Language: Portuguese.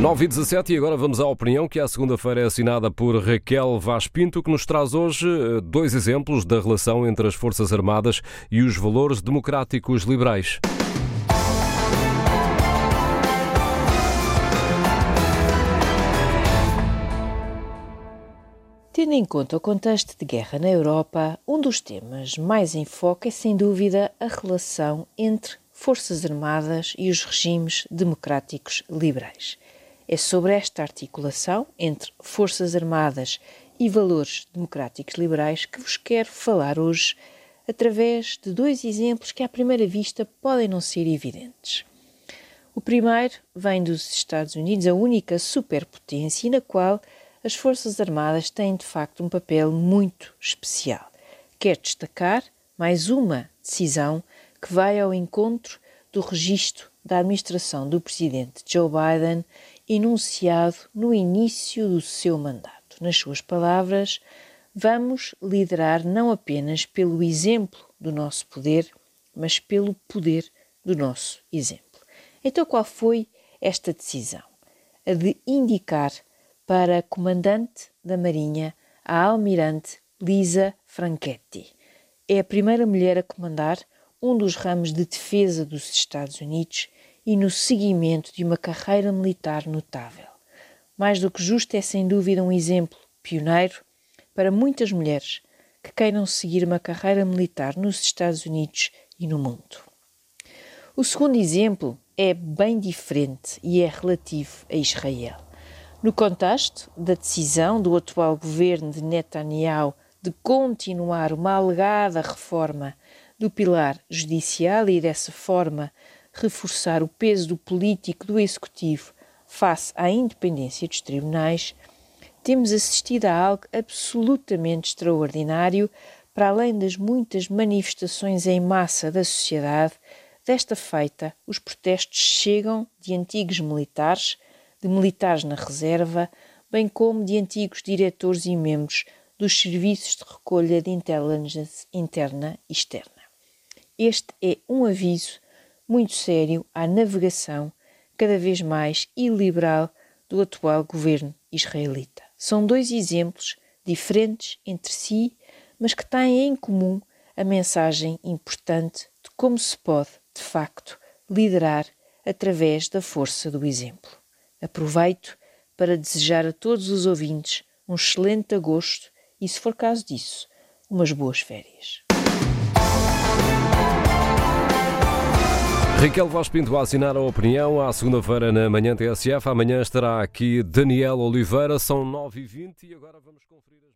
9 e 17 e agora vamos à opinião que à segunda-feira é assinada por Raquel Vaz Pinto, que nos traz hoje eh, dois exemplos da relação entre as Forças Armadas e os valores democráticos liberais. Tendo em conta o contexto de guerra na Europa, um dos temas mais em foco é sem dúvida a relação entre Forças Armadas e os regimes democráticos liberais. É sobre esta articulação entre Forças Armadas e valores democráticos liberais que vos quero falar hoje através de dois exemplos que, à primeira vista, podem não ser evidentes. O primeiro vem dos Estados Unidos, a única superpotência na qual as Forças Armadas têm de facto um papel muito especial. Quero destacar mais uma decisão que vai ao encontro do registro da administração do presidente Joe Biden enunciado no início do seu mandato. Nas suas palavras, vamos liderar não apenas pelo exemplo do nosso poder, mas pelo poder do nosso exemplo. Então, qual foi esta decisão? A de indicar para comandante da Marinha, a almirante Lisa Franchetti. É a primeira mulher a comandar um dos ramos de defesa dos Estados Unidos e no seguimento de uma carreira militar notável. Mais do que justo é sem dúvida um exemplo pioneiro para muitas mulheres que queiram seguir uma carreira militar nos Estados Unidos e no mundo. O segundo exemplo é bem diferente e é relativo a Israel. No contexto da decisão do atual governo de Netanyahu de continuar uma alegada reforma do pilar judicial e dessa forma reforçar o peso do político do executivo face à independência dos tribunais, temos assistido a algo absolutamente extraordinário para além das muitas manifestações em massa da sociedade. Desta feita, os protestos chegam de antigos militares, de militares na reserva, bem como de antigos diretores e membros dos serviços de recolha de inteligência interna e externa. Este é um aviso muito sério à navegação cada vez mais iliberal do atual governo israelita. São dois exemplos diferentes entre si, mas que têm em comum a mensagem importante de como se pode, de facto, liderar através da força do exemplo. Aproveito para desejar a todos os ouvintes um excelente agosto e, se for caso disso, umas boas férias. Raquel Vaz Pinto a assinar a opinião à segunda-feira na manhã TSF. Amanhã estará aqui Daniel Oliveira. São 9h20 e agora vamos conferir.